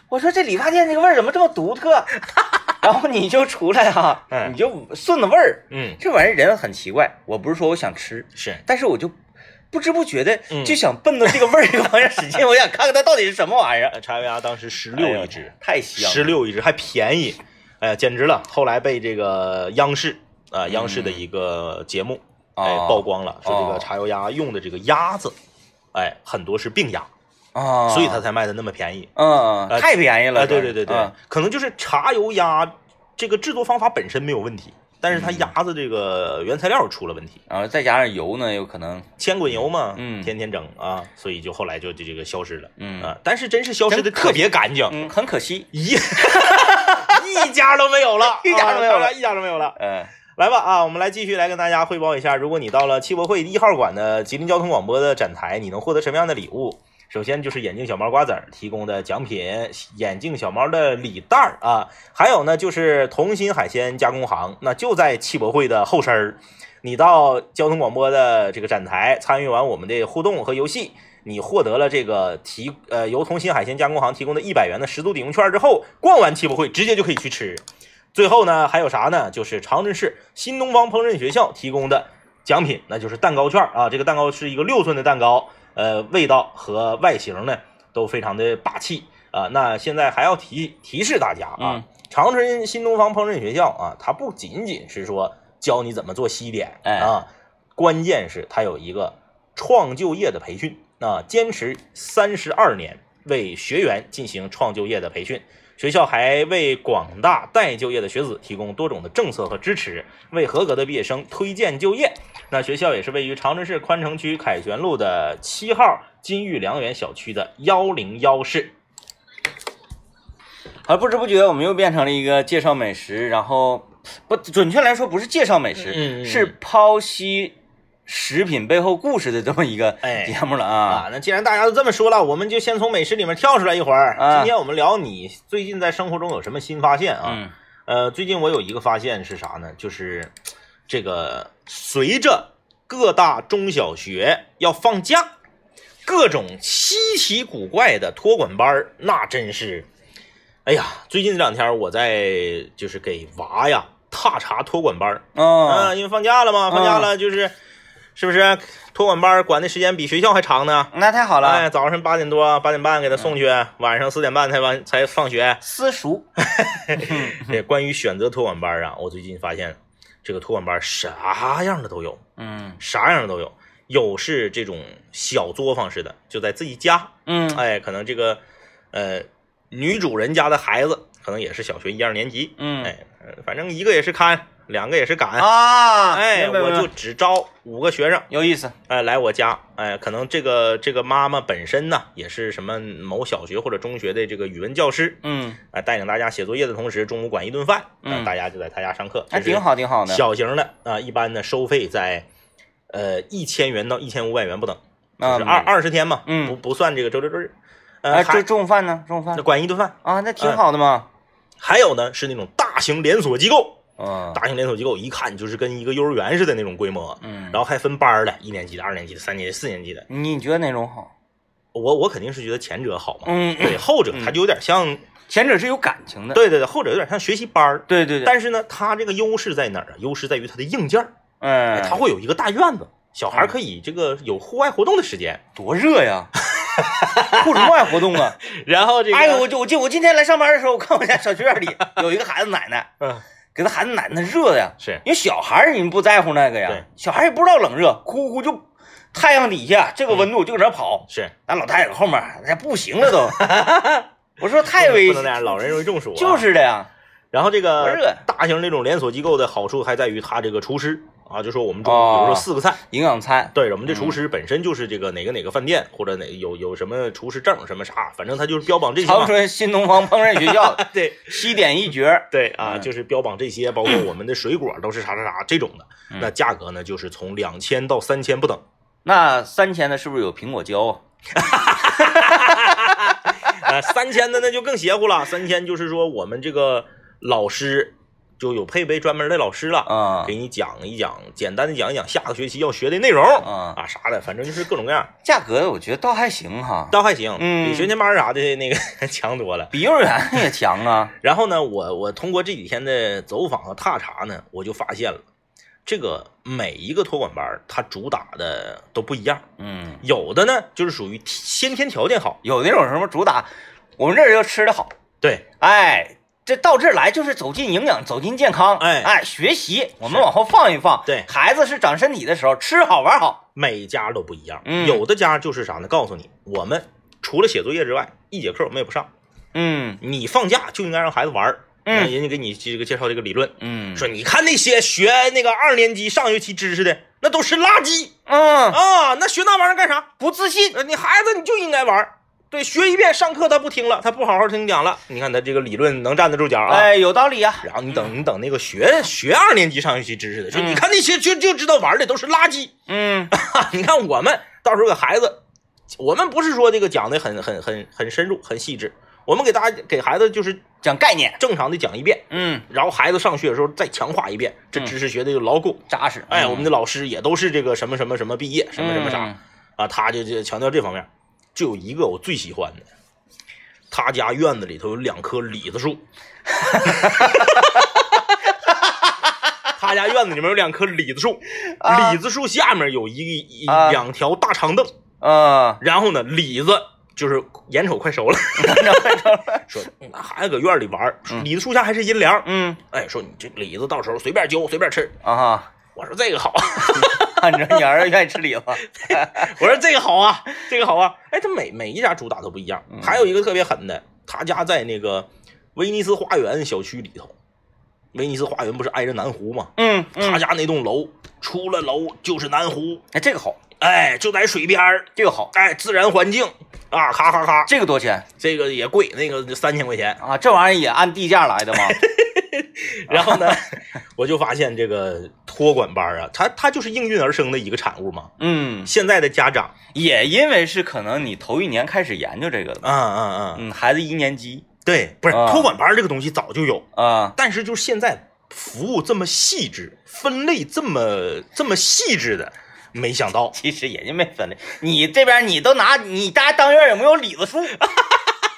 我说这理发店这个味儿怎么这么独特？然后你就出来哈、
嗯
你就顺着味儿，
嗯，
这玩意儿人很奇怪。我不是说我想吃，
是，
但是我就不知不觉的
嗯
就想奔着这个味儿这个方向使劲，我想看看它到底是什么玩意儿。
呃茶油鸭当时十六一只。
太香了，
十六一只还便宜，哎呀，简直了！后来被这个央视啊、央视的一个节目、哎
哦
曝光了，说这
哦
个茶油鸭用的这个鸭子，哎，很多是病鸭，
啊，
所以它才卖的那么便宜。
嗯，
呃
太便宜了。
哎，对对对对，
嗯
可能就是茶油鸭这个制作方法本身没有问题，但是它
嗯
鸭子这个原材料出了问题，
然后再加上油呢，有可能，
千滚油嘛，
嗯
天天整啊，所以就后来就就这个消失了。
嗯
啊，但是真是消失的特别干净，
嗯，很可惜。
一 一家都没有了，
一家都没有了
啊一家都没有了。
嗯
来吧啊，我们来继续来跟大家汇报一下，如果你到了汽博会一号馆的吉林交通广播的展台，你能获得什么样的礼物？首先就是眼镜小猫瓜子儿提供的奖品，眼镜小猫的礼袋儿啊，还有呢就是同心海鲜加工行，那就在汽博会的后身儿。你到交通广播的这个展台参与完我们的互动和游戏，你获得了这个提呃由同心海鲜加工行提供的一百元的十足抵用券之后，逛完汽博会直接就可以去吃。最后呢，还有啥呢？就是长春市新东方烹饪学校提供的奖品，那就是蛋糕券啊。这个蛋糕是一个六寸的蛋糕，呃，味道和外形呢都非常的霸气啊。那现在还要提提示大家啊，
嗯
长春新东方烹饪学校啊，它不仅仅是说教你怎么做西点
哎
啊，关键是它有一个创就业的培训啊，坚持三十二年为学员进行创就业的培训。学校还为广大待就业的学子提供多种的政策和支持，为合格的毕业生推荐就业。那学校也是位于长春市宽城区凯旋路的七号金玉良园小区的幺零幺室。
而，不知不觉我们又变成了一个介绍美食，然后不准确来说不是介绍美食，是剖析食品背后故事的这么一个
哎
节目了
啊
啊。，
那既然大家都这么说了，我们就先从美食里面跳出来一会儿。
啊
今天我们聊你最近在生活中有什么新发现啊？
嗯
呃，最近我有一个发现是啥呢？就是这个随着各大中小学要放假，各种稀奇古怪的托管班儿那真是，哎呀，最近这两天我在就是给娃呀踏查托管班儿
哦，
啊，因为放假了嘛，放假了就是、是不是托管班管的时间比学校还长呢？
那太好了，
哎，早上八点多、八点半给他送去，晚上四点半才完才放学。
私塾。
对，关于选择托管班啊，我最近发现这个托管班啥样的都有，
嗯
啥样的都有。有是这种小作坊式的，就在自己家，
嗯
哎，可能这个呃女主人家的孩子可能也是小学一二年级，
嗯
哎，呃反正一个也是看，两个也是赶，
啊，
哎，我就只招五个学生，
有意思。
哎，来我家，哎，可能这个这个妈妈本身呢，也是什么某小学或者中学的这个语文教师，
嗯，
哎，带领大家写作业的同时，中午管一顿饭，
嗯
呃大家就在他家上课，
还挺好，挺好的。
小型的啊、一般的收费在呃一千元到一千五百元不等，就
啊
是二二十天嘛，
嗯
不不算这个周六周日，呃，
哎，
这
中中午饭呢？中午饭
那管一顿饭，
啊，那挺好的嘛。
还有呢是那种大型连锁机构，
嗯
大型连锁机构一看就是跟一个幼儿园似的那种规模，
嗯，
然后还分班的，一年级的、二年级的、三年级、四年级的，
你觉得哪种好？
我我肯定是觉得前者好嘛，
嗯，
对，后者它就有点像，
前者是有感情的。
对对对，后者有点像学习班儿，
对对对，
但是呢，它这个优势在哪儿啊？优势在于它的硬件儿，
嗯，
它会有一个大院子，小孩可以这个有户外活动的时间。
多热呀！户外活动啊！
然后这个，
哎呦，我就我今我今天来上班的时候，我看我家小区院里有一个孩子奶奶，
嗯，
给他孩子奶奶热的呀。
是
因为小孩儿你们不在乎那个呀
对，
小孩儿也不知道冷热，呼呼就太阳底下这个温度就搁那跑，
是，
那老太太搁后面那不行了都。我说太危险，
不能那样，老人容易中暑、啊。
就，是的呀。
然后这个大型这种连锁机构的好处还在于它这个厨师啊，就说我们中比如说四个菜。
营养餐，
对，我们这厨师本身就是这个哪个哪个饭店或者哪有有什么厨师证什么啥，反正他就是标榜这些。
长春新东方烹饪学校
对
西点一绝。
对啊，
嗯
就是标榜这些，包括我们的水果都是啥啥啥这种的，
嗯
那价格呢就是从两千到三千不等。
那三千的是不是有苹果胶啊？
呃，三千的那就更邪乎了，三千就是说我们这个老师就有配备专门的老师了，
啊。
给你讲一讲，简单的讲一讲下个学期要学的内容。
啊，
啊啥的，反正就是各种各样，
价格我觉得倒还行哈，
倒还行，
嗯。
比学前班啥的那个强多了。
比幼儿园也强啊。
然后呢，我我通过这几天的走访和踏查呢，我就发现了，这个每一个托管班它主打的都不一样，
嗯，
有的呢就是属于先天条件好，
有那种什么主打，我们这儿就吃的好，
对，
哎，这到这儿来就是走进营养，走进健康，
哎
哎，学习，我们往后放一放，
对
孩子是长身体的时候，吃好玩好，
每家都不一样，
嗯
有的家就是啥呢？告诉你，我们除了写作业之外，一节课我们也不上。
嗯
你放假就应该让孩子玩儿。
嗯
人家给你这个介绍这个理论，
嗯
说你看那些学那个二年级上学期知识的，那都是垃圾
嗯，
啊！那学那玩意儿干啥？
不自信，
呃，你孩子你就应该玩儿。对，学一遍上课他不听了，他不好好听讲了。你看他这个理论能站得住脚啊。
哎，有道理啊，
然后你等你等那个学学二年级上学期知识的，说
嗯。
你看那些就就知道玩的都是垃圾。
嗯。
你看我们到时候给孩子，我们不是说这个讲的很很很很深入很细致，我们给大家给孩子就是
讲概念，
正常的讲一遍，
嗯，
然后孩子上学的时候再强化一遍，这
嗯。
知识学的就牢固。
扎实，
哎，
嗯。
我们的老师也都是这个什么什么什么毕业，什么什么啥。
嗯。
啊，他就就强调这方面。就有一个我最喜欢的，他家院子里头有两棵李子树。他家院子里面有两棵李子树，
啊。
李子树下面有一一
啊。
两条大长凳，
嗯，
然后呢，李子就是眼瞅快熟了，说那孩子搁院里玩李子树下还是阴凉，
嗯。
哎，说你这李子到时候随便揪随便吃。
啊哈，
我说这个好，
看着你儿子愿意吃李子，
我说这个好啊，这个好啊。哎，他每每一家主打都不一样，还有一个特别狠的，他家在那个威尼斯花园小区里头，威尼斯花园不是挨着南湖吗？
嗯嗯，
他家那栋楼出了楼就是南湖，
哎，这个好，
哎，就在水边儿，
这个好，
哎，自然环境。啊，咔咔咔，
这个多少钱？
这个也贵，那个三千块钱。
啊？这玩意儿也按地价来的吗？
然后呢，我就发现这个托管班啊，它它就是应运而生的一个产物嘛。
嗯，
现在的家长，
也因为是可能你头一年开始研究这个的，
嗯嗯嗯，
嗯，孩子一年级
对，不是
啊
托管班这个东西早就有，
啊，
但是就是现在服务这么细致，分类这么这么细致的，没想到。
其实人家没分类。你这边你都拿你家当院有没有李子树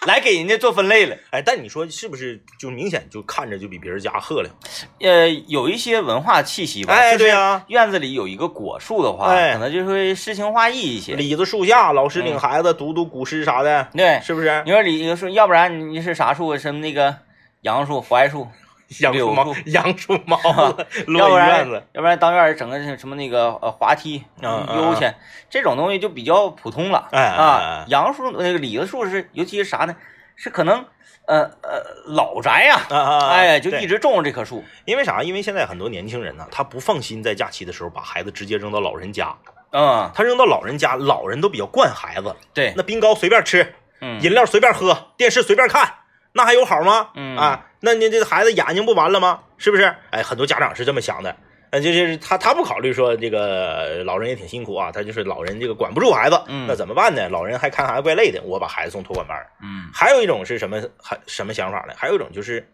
来给人家做分类了？
哎，但你说是不是就明显就看着就比别人家鹤亮？
呃，有一些文化气息吧。
哎
就是
对呀
院子里有一个果树的话，
哎
可能就会诗情画意一些。
李子树下，老师领孩子读读古诗啥的，
对，
是不是？
你说李子树，要不然你是啥树？什么那个杨树、槐树，
杨树毛
柳树，
杨树毛 子，
要不然
一院子。
要不然当院儿整个什么那个呃滑梯、
嗯嗯
悠闲这种东西就比较普通了。
哎
啊，杨树那个李子树是，尤其是啥呢？是可能呃呃老宅呀、
啊啊啊！
哎，就一直种着这棵树。
因为啥？因为现在很多年轻人呢，他不放心在假期的时候把孩子直接扔到老人家，
嗯，
他扔到老人家，老人都比较惯孩子，
对，
那冰糕随便吃，
嗯
饮料随便喝，电视随便看，那还有好吗？
嗯
啊，那你这孩子眼睛不完了吗？是不是？哎，很多家长是这么想的。那，就是他他不考虑说这个老人也挺辛苦啊，他就是老人这个管不住孩子，
嗯
那怎么办呢？老人还看孩子怪累的，我把孩子送托管班。
嗯
还有一种是什么还什么想法呢？还有一种就是，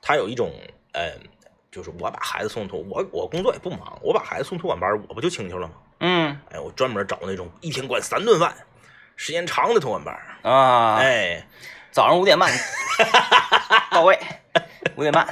他有一种呃，就是我把孩子送托，我我工作也不忙，我把孩子送托管班，我不就轻巧了吗？
嗯
哎，我专门找那种一天管三顿饭，时间长的托管班。
啊，
哎，
早上五点半 到位，五点半，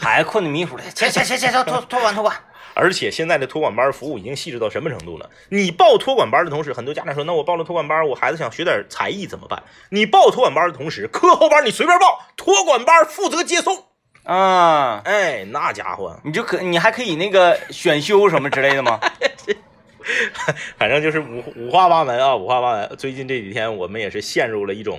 孩子困得迷糊了，起起起起，托托托管托管。
而且现在的托管班服务已经细致到什么程度了？你报托管班的同时，很多家长说，那我报了托管班，我孩子想学点才艺怎么办？你报托管班的同时，课后班你随便报，托管班负责接送。
啊，
哎，那家伙，
你就可你还可以那个选修什么之类的吗？
反正就是五五花八门啊，五花八门。最近这几天，我们也是陷入了一种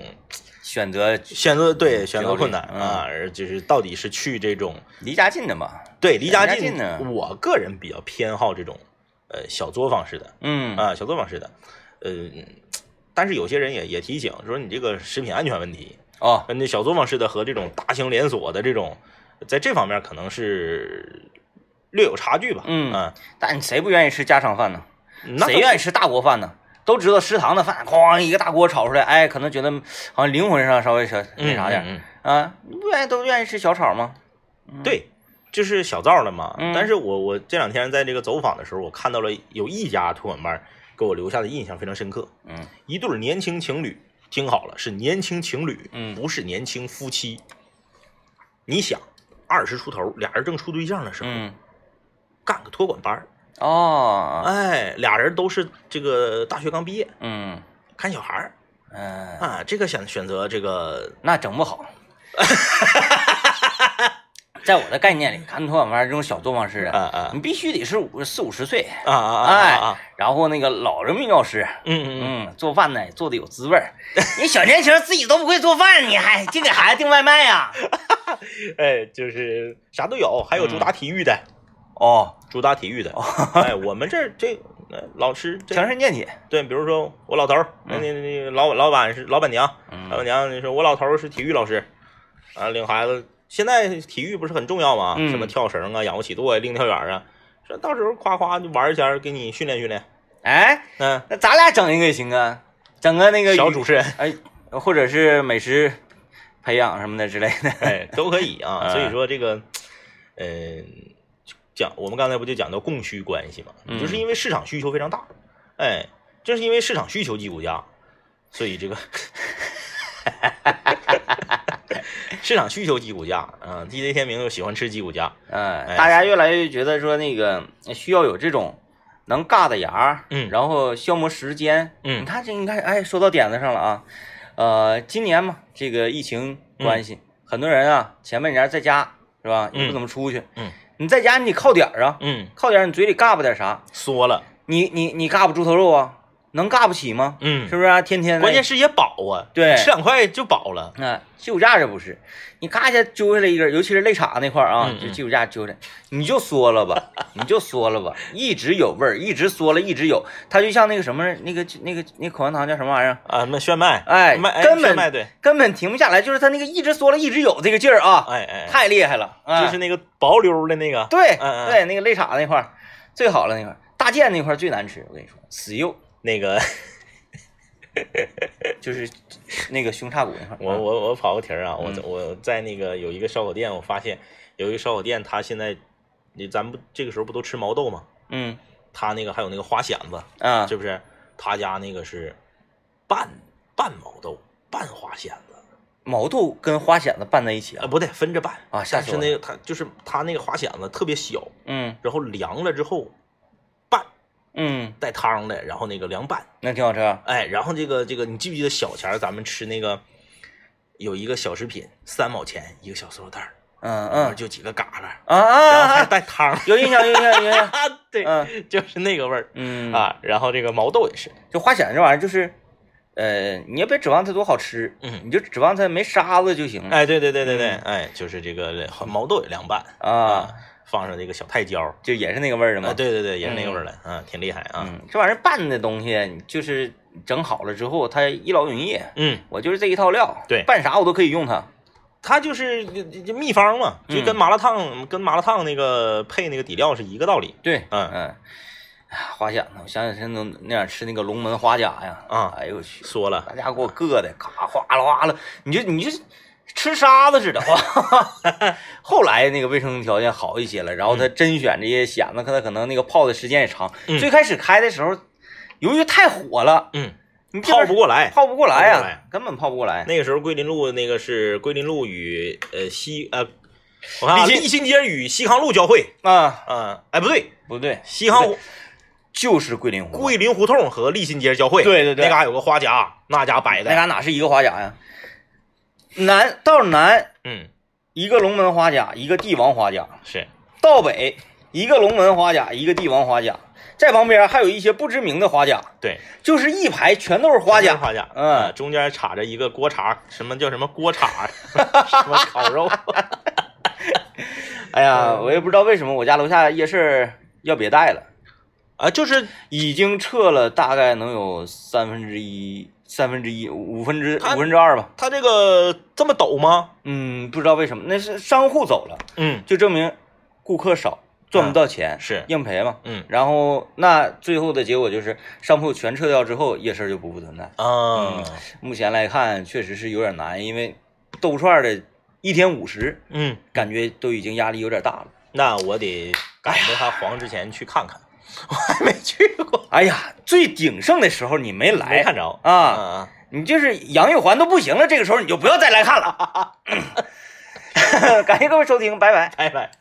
选择
选择对选择困难啊，而就是到底是去这种
离家近的嘛。
对离家近
近呢
我个人比较偏好这种呃小作坊式的
嗯
啊，小作坊式的，呃，但是有些人也也提醒说你这个食品安全问题，
哦，
那小作坊式的和这种大型连锁的这种，在这方面可能是略有差距吧。
嗯
啊，
但谁不愿意吃家常饭呢？
那
谁愿意吃大锅饭呢？都知道食堂的饭，哐一个大锅炒出来，哎，可能觉得好像灵魂上稍微小那啥点
嗯嗯嗯
啊，你不愿意都愿意吃小炒吗？
对，就是小灶的嘛。
嗯
但是我我这两天在这个走访的时候，我看到了有一家托管班给我留下的印象非常深刻。
嗯
一对年轻情侣，听好了，是年轻情侣，
嗯
不是年轻夫妻。你想，二十出头，俩人正处对象的时候，
嗯
干个托管班儿，
哦
哎，俩人都是这个大学刚毕业，
嗯。
看小孩儿。
嗯，
啊，这个选选择这个，
那整不好。在我的概念里，看托管班这种小作坊式的，
啊啊。
你必须得是五四五十岁，
啊啊啊
然后那个老人民教师，
嗯嗯
嗯，做饭呢做的有滋味儿。你小年轻自己都不会做饭，你还净给孩子订外卖呀？
嗯，哎，就是啥都有，还有主打体育的，
哦，
主打体育的，哎，我们这这呃老师这
强身健体。
对，比如说我老头儿，那那那老老板是老板娘，
嗯。
老板娘你说我老头儿是体育老师，啊，领孩子，现在体育不是很重要吗？
嗯。
什么跳绳啊、仰卧起坐呀、另跳远啊，说到时候夸夸就玩一下，给你训练训练，
哎，
嗯，
那咱俩整一个也行啊，整个那个语
小主持人，
哎，或者是美食培养什么的之类的。
哎，都可以啊。
哎
所以说这个，嗯、讲我们刚才不就讲到供需关系嘛，
嗯
就是因为市场需求非常大，哎，正是因为市场需求击骨价，所以这个 市场需求击骨价啊。DJ 天明又喜欢吃击骨架，
嗯，
哎
大家越来越觉得说那个需要有这种能尬的牙儿，
嗯
然后消磨时间。
嗯
你看这，你看，哎，说到点子上了啊。呃，今年嘛，这个疫情关系，很多人啊，前半年在家是吧，也
嗯
不怎么出去。
嗯
你在家你得靠点儿啊，
嗯，
靠点儿，你嘴里嘎巴点啥？
缩了，
你你你嘎巴猪头肉啊，能尬不起吗？
嗯
是不是、啊？天天
关键是也饱啊，
对
吃两块就饱了。
啊，鸡骨架这不是，你咔一下揪下来一根，尤其是肋叉那块啊，
嗯嗯
就鸡骨架揪下来，你就缩了吧，你就缩了吧，一直有味儿，一直缩了，一直有，它就像那个什么，那个那个那口香糖叫什么玩意儿，
啊，那炫迈，
哎
麦，
根本
对，
根本停不下来，就是它那个一直缩了，一直有这个劲儿啊，
哎哎，
太厉害了，啊
就是那个薄溜的那个，
对对，那个肋叉那块最好了那块儿，大件那块最难吃，我跟你说，死肉
那个
就是那个胸叉骨那块，
我我我跑个题儿啊，我
嗯。
我在那个有一个烧烤店，我发现有一个烧烤店，他现在你咱不这个时候不都吃毛豆吗？
嗯。
他那个还有那个花蚬子，
啊
是不是？他家那个是半半毛豆半花蚬子，
毛豆跟花蚬子拌在一起
啊，
啊，
不对，分着拌
啊吓
但是那个他就是他那个花蚬子特别小，
嗯。
然后凉了之后拌
嗯，
带汤的，然后那个凉拌，
那挺好吃啊，
哎，然后这个这个你记不记得小钱儿咱们吃那个有一个小食品三毛钱一个小塑料袋儿，
嗯嗯。
就几个嘎啦，
啊
然后还
啊啊，
带汤，
有印象有印象有印象，
啊，对，
嗯。
就是那个味儿。
嗯，
啊。然后这个毛豆也是，
就花钱这玩意儿就是，呃，你也别指望它多好吃，
嗯，
你就指望它没沙子就行。
哎，对对对对对，
嗯。
哎，就是这个毛豆也凉拌。
啊，，
放上这个小泰椒，
就也是那个味儿的嘛
啊，，对对对，也是那个味儿的，嗯，挺厉害啊，
嗯，这玩意儿拌的东西，就是整好了之后，它一劳永逸。
嗯，
我就是这一套料，
对。
拌啥我都可以用它。
它就是就就秘方嘛，就跟
嗯。
麻辣烫跟麻辣烫那个配那个底料是一个道理，
对，
嗯。
嗯，哎呀花甲呢，我想起来那那样吃那个龙门花甲呀，
啊
哎呦我去，
说了，
大家给我硌的，咔哗啦哗啦，你就你就吃沙子似的。哇 后来那个卫生条件好一些了，然后他甄选这些蚬子，他可能那个泡的时间也长。
嗯
最开始开的时候，由于太火了，
嗯，
你
泡不过来。
泡不过来呀、
泡不过来
根本泡不过来。
那个时候桂林路那个是桂林路与呃西呃，我看啊
立新
立新街与西康路交汇，
啊，
嗯，哎不对，
不对，
西康
不就是桂林湖。
桂林胡同和立新街交汇，
对对对
那嘎有个花甲，那家摆的
那
的，
嘎哪是一个花甲呀？南到南
嗯，
一个龙门花甲，一个帝王花甲；
是，
到北一个龙门花甲，一个帝王花甲。在旁边还有一些不知名的花甲，
对，
就是一排全都是花甲。
花甲，
嗯
呃中间插着一个锅叉，什么叫什么锅叉，什么烤肉，
哎呀，我也不知道为什么我家楼下夜市要别带了，
啊，就是
已经撤了大概能有三分之一、三分之一、五分之五分之二吧。
他这个这么陡吗？
嗯，不知道为什么，那是商户走了，
嗯，
就证明顾客少，赚不到钱，
是，
硬赔嘛。
嗯
然后那最后的结果就是商铺全撤掉之后，夜市就不复存在。
啊，
目前来看，确实是有点难，因为豆串的一天五十，
嗯，
感觉都已经压力有点大了。
那我得赶着他黄之前去看看，我还没去过，
哎呀，最鼎盛的时候你没来，
没看着
啊，
啊，
你就是杨玉环都不行了，这个时候你就不要再来看了。感谢各位收听，拜拜。
拜拜。